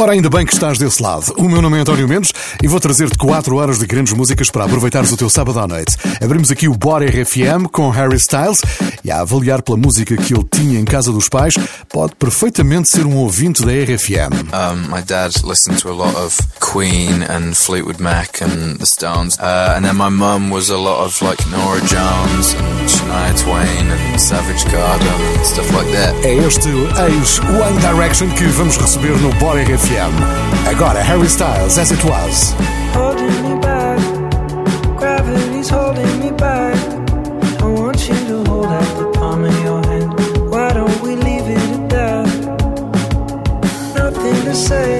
Ora, ainda bem que estás desse lado. O meu nome é António Mendes e vou trazer-te 4 horas de grandes músicas para aproveitares o teu sábado à noite. Abrimos aqui o Bora RFM com Harry Styles e a avaliar pela música que ele tinha em casa dos pais, pode perfeitamente ser um ouvinte da RFM. Um, my dad listened to a lot of Queen and Fleetwood Mac and The Stones. Uh, and then my mum was a lot of like Nora Jones and Shania Twain and Savage Garden and stuff like that. É este ex One Direction que vamos receber no Bora RFM. got Agora Harry Styles as it was. Holding me back, gravity's holding me back. I want you to hold out the palm of your hand. Why don't we leave it at that? Nothing to say.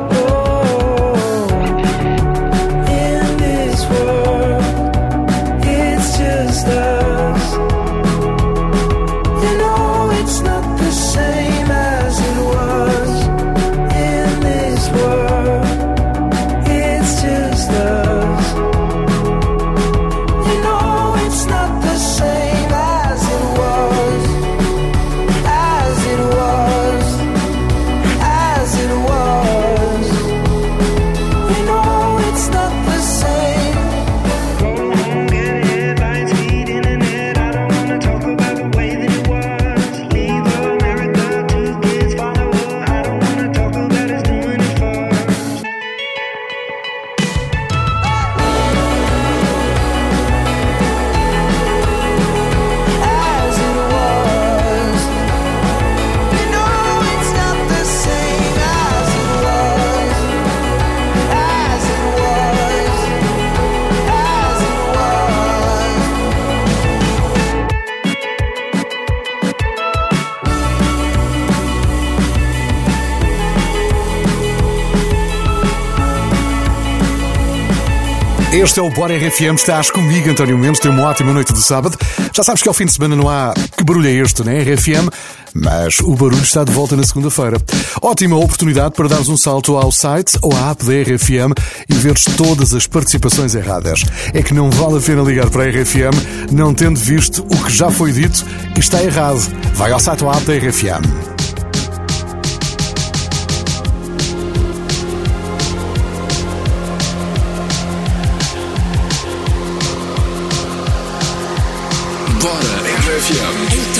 Este é o Bora RFM, estás comigo, António Mendes. Tem uma ótima noite de sábado. Já sabes que ao fim de semana não há que barulho é este, né? RFM, mas o barulho está de volta na segunda-feira. Ótima oportunidade para dares um salto ao site ou à app da RFM e veres todas as participações erradas. É que não vale a pena ligar para a RFM não tendo visto o que já foi dito e está errado. Vai ao site ou à app da RFM. Show.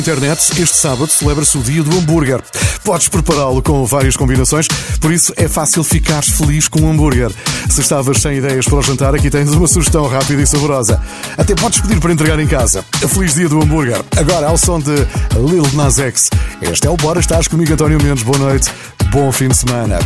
internet, este sábado celebra-se o Dia do Hambúrguer. Podes prepará-lo com várias combinações, por isso é fácil ficar feliz com um hambúrguer. Se estavas sem ideias para o jantar, aqui tens uma sugestão rápida e saborosa. Até podes pedir para entregar em casa. Feliz Dia do Hambúrguer. Agora, ao som de Lil Nas X. Este é o Bora Estás comigo, António Mendes. Boa noite, bom fim de semana.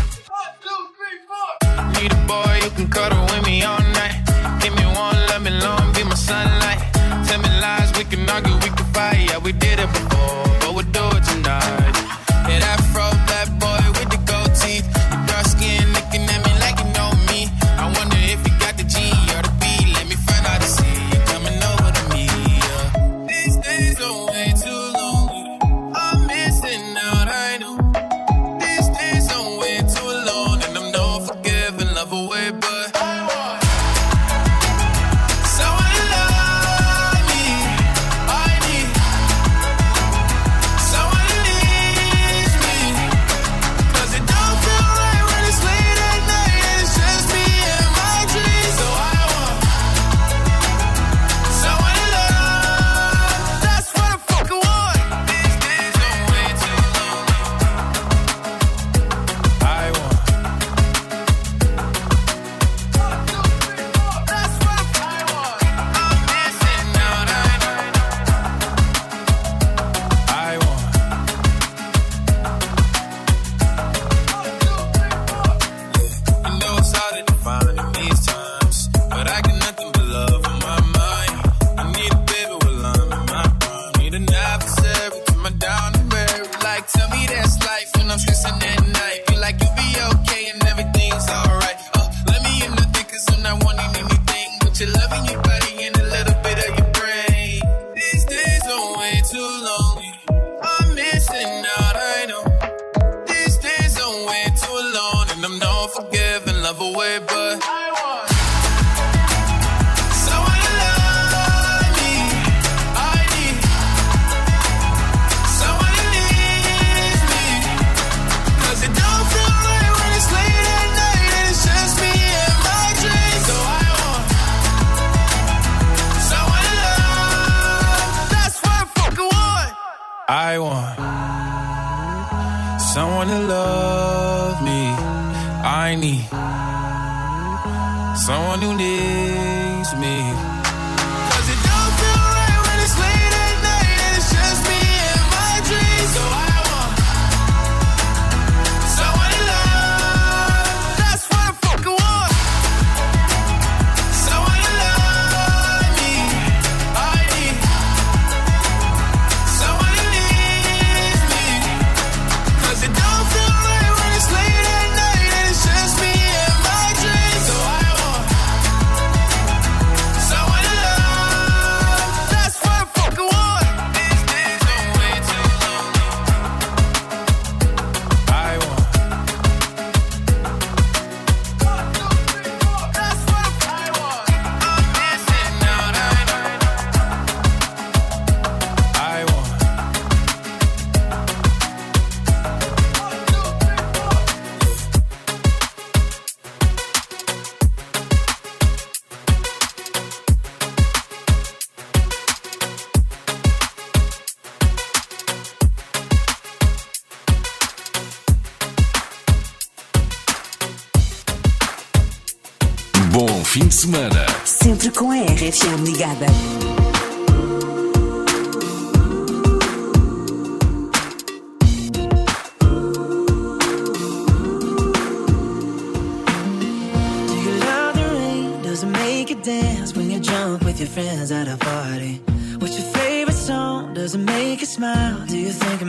Someone who needs. semana. Sempre com a RFM ligada. your friends at a party. What's your favorite song? Does it make you smile? Do you think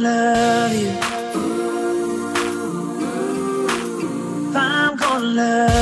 love you. I'm gonna love you.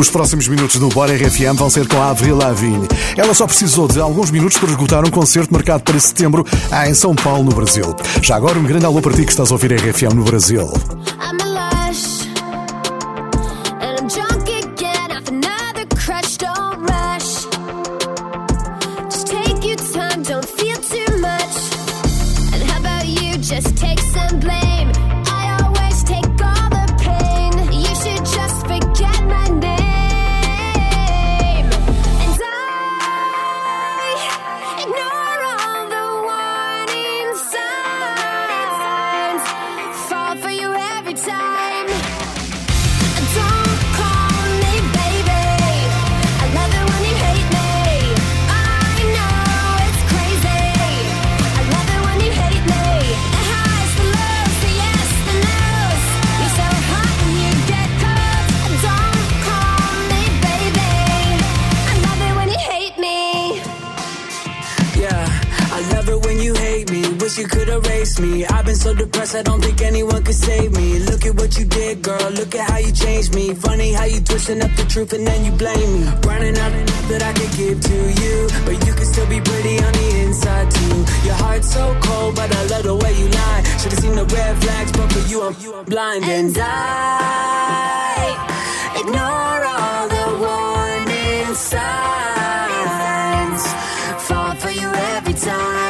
Os próximos minutos do Bora RFM vão ser com a Avril Lavigne. Ela só precisou de alguns minutos para esgotar um concerto marcado para setembro em São Paulo, no Brasil. Já agora, um grande alô para ti que estás a ouvir RFM no Brasil. face me. I've been so depressed, I don't think anyone could save me. Look at what you did, girl. Look at how you changed me. Funny how you twisting up the truth and then you blame me. Running out of that I could give to you, but you can still be pretty on the inside too. Your heart's so cold, but I love the way you lie. Should've seen the red flags, but for you I'm, you, I'm blind and I ignore all the warning signs. Fall for you every time.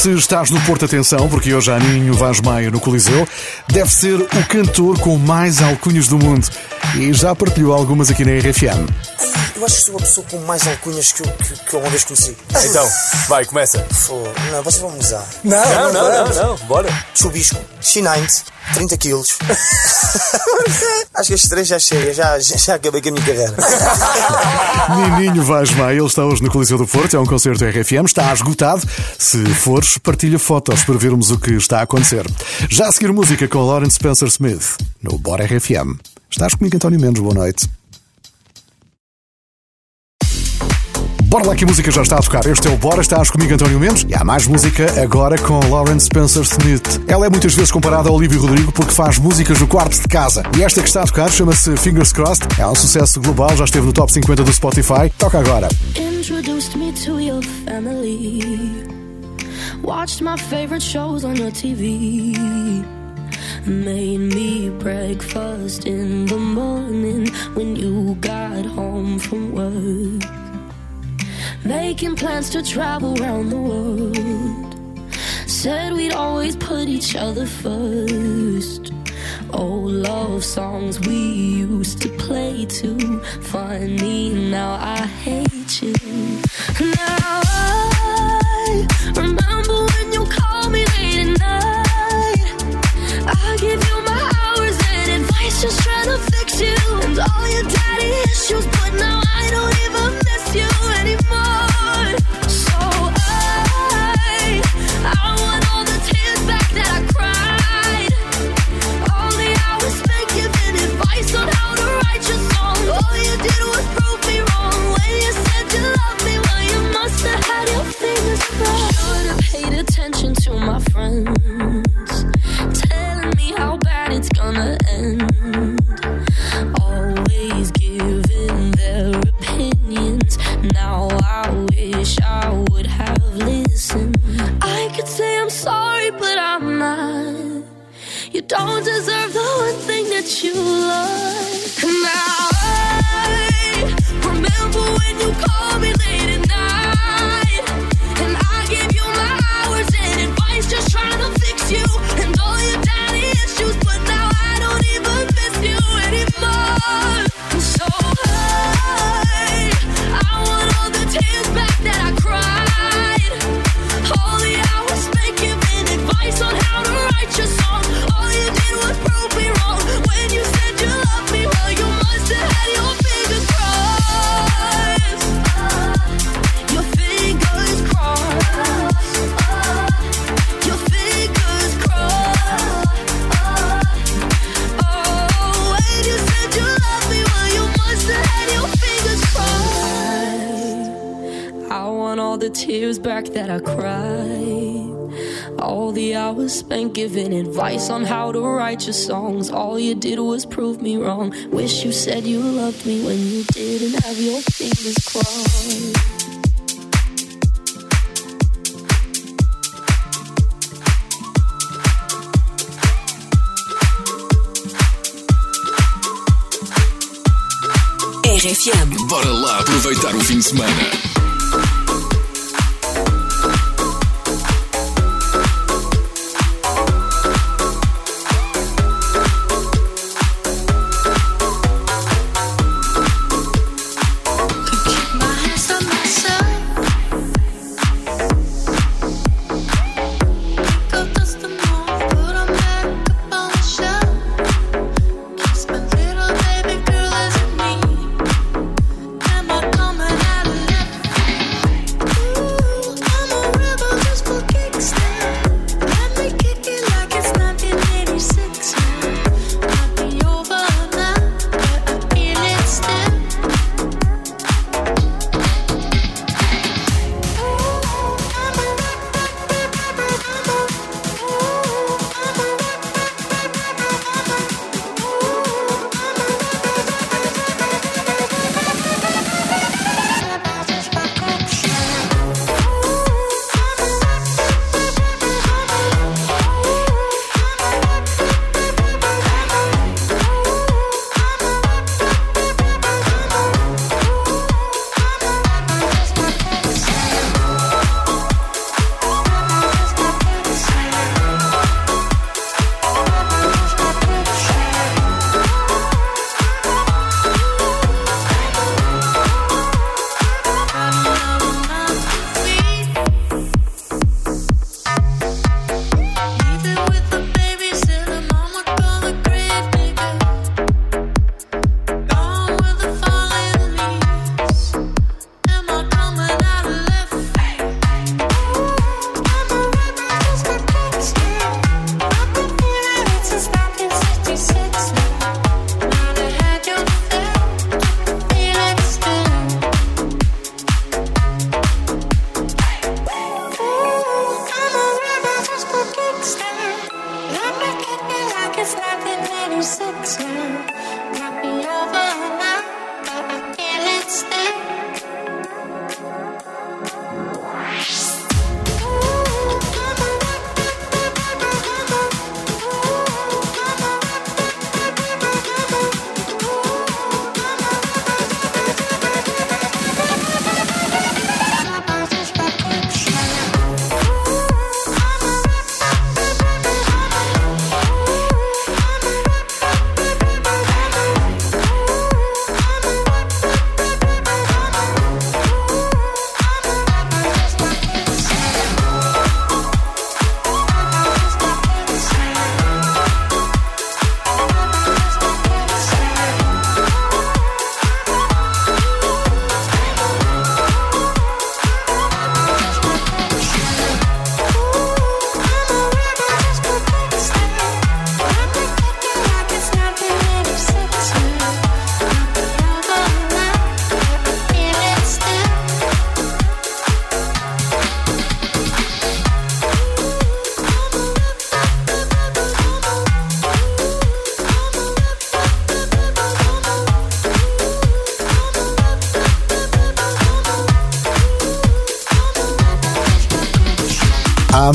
Se estás no Porto, atenção, porque hoje há Ninho Vaz Maia no Coliseu. Deve ser o cantor com mais alcunhas do mundo. E já partilhou algumas aqui na RFM. Eu acho que sou a pessoa com mais alcunhas que eu, que, que vez conheci. Ah. Então, vai, começa. não, vocês vão usar. Não, não, não, não, não, não, bora. Chubisco, Chinante, 30 quilos. acho que estes três já chega, já, já, já acabei com a minha carreira. Nininho Vaz Maia, ele está hoje no Coliseu do Porto, é um concerto RFM, está esgotado. Se fores, partilha fotos para vermos o que está a acontecer. Já a seguir música com Lawrence Spencer Smith, no Bora RFM. Estás comigo, António Mendes, boa noite. Bora lá que a música já está a tocar. Este é o Bora, estás comigo, António Mendes. E há mais música agora com Lawrence Spencer Smith. Ela é muitas vezes comparada a Olívio Rodrigo porque faz músicas no quarto de casa. E esta que está a tocar chama-se Fingers Crossed. É um sucesso global, já esteve no top 50 do Spotify. Toca agora. Introduced me to your family. Watched my favorite shows on the TV. Made me breakfast in the morning when you got home from work. Making plans to travel around the world. Said we'd always put each other first. Old love songs we used to play to. Funny, now I hate you. that I cried. All the hours spent giving advice on how to write your songs. All you did was prove me wrong. Wish you said you loved me when you didn't have your fingers crossed. RFM. Bora lá aproveitar o fim de semana. sex now.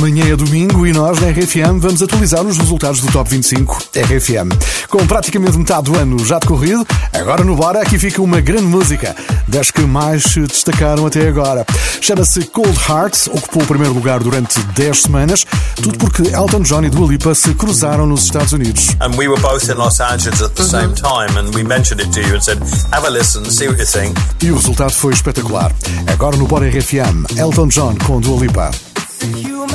Amanhã é domingo e nós na RFM vamos atualizar os resultados do Top 25 RFM. Com praticamente metade do ano já decorrido, agora no Bora aqui fica uma grande música, das que mais se destacaram até agora. Chama-se Cold Hearts, ocupou o primeiro lugar durante 10 semanas, tudo porque Elton John e Dua Lipa se cruzaram nos Estados Unidos. And we were both in Los Angeles at the uhum. same time and we mentioned it to you and said, have a listen, see what you think. E o resultado foi espetacular. Agora no Bora RFM, Elton John com Dua Lipa. Human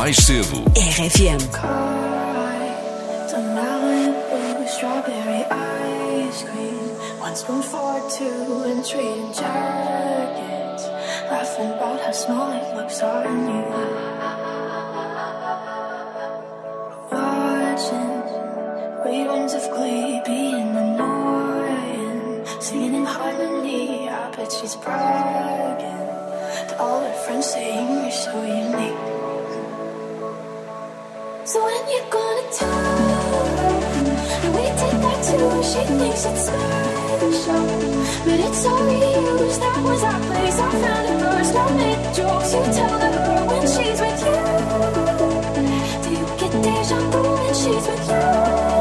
mais cedo. RFM. strawberry ice cream. One two and Laughing about how small it looks you. Watching of glee being annoying. Singing in harmony, I bet she's bragging. all her friends saying you're so unique. So when you are gonna tell And we did that too. She thinks it's special, but it's all reused. That was our place. I found it first. I make the jokes you tell the her when she's with you. Do you get deja vu when she's with you?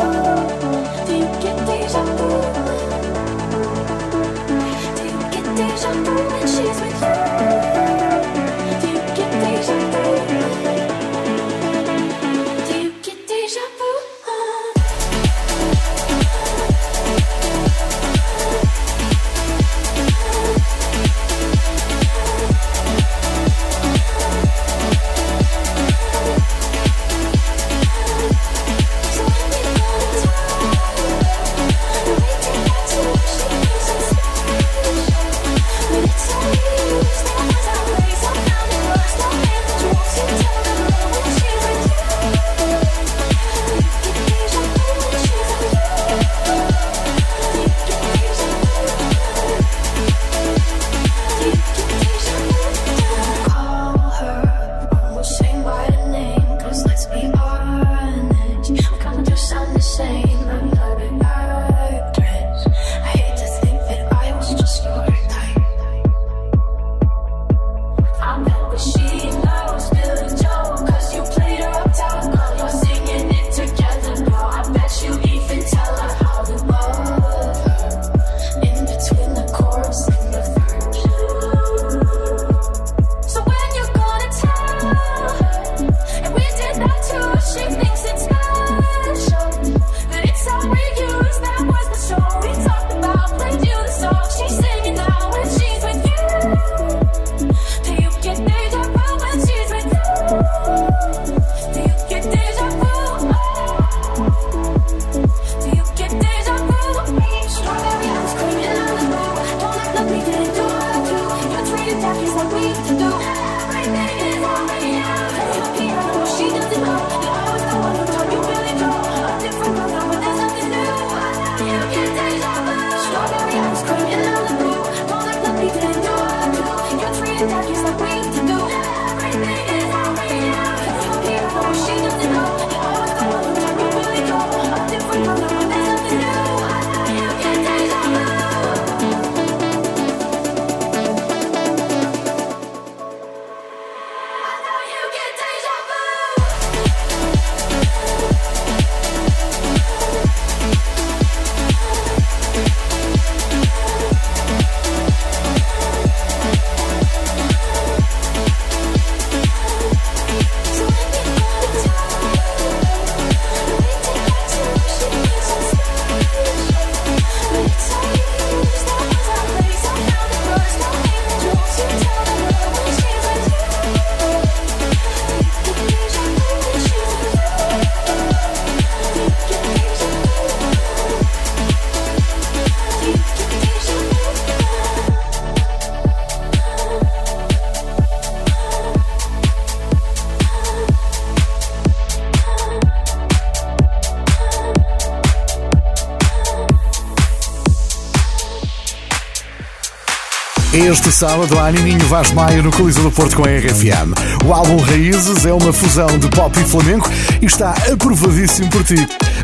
Este sábado há Nininho Vaz Maia no Coliseu do Porto com a RFM. O álbum Raízes é uma fusão de pop e flamenco e está aprovadíssimo por ti.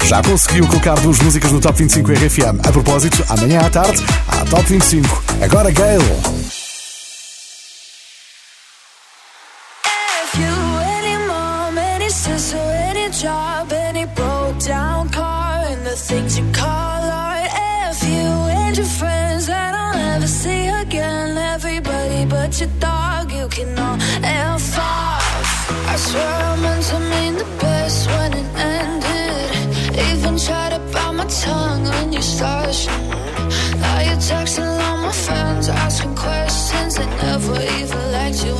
Já conseguiu colocar duas músicas no Top 25 RFM. A propósito, amanhã à tarde, há Top 25. Agora Gale. tell everybody but your dog you can all F off. I swear I meant to mean the best when it ended. Even tried to bite my tongue when you started. Now you're texting all my friends, asking questions. They never even liked you.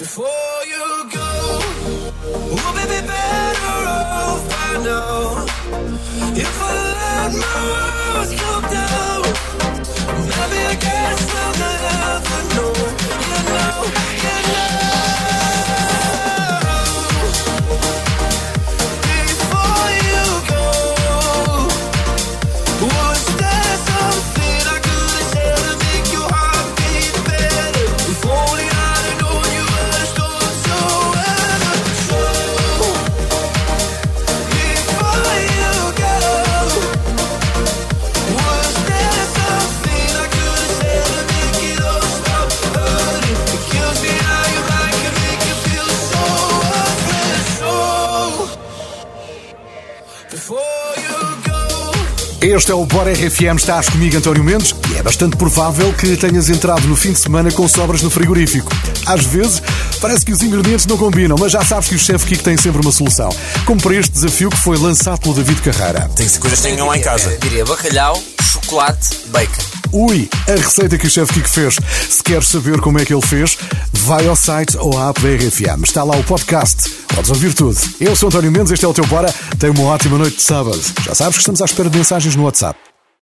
Before you go, would we be better off by now? If I let my walls come down, maybe I guess I'll never know. You know. Este é o Bora RFM, estás comigo, António Mendes, e é bastante provável que tenhas entrado no fim de semana com sobras no frigorífico. Às vezes, parece que os ingredientes não combinam, mas já sabes que o chefe Kiko tem sempre uma solução. Como para este desafio que foi lançado pelo David Carrara. Tem se coisas que tenham lá em casa. Eu diria bacalhau, chocolate, bacon. Ui, a receita que o chefe Kiko fez. Se queres saber como é que ele fez, vai ao site ou à app da RFM. Está lá o podcast Podes ouvir tudo. Eu sou António Mendes, este é o teu Bora. Tenha uma ótima noite de sábado. Já sabes que estamos à espera de mensagens no WhatsApp.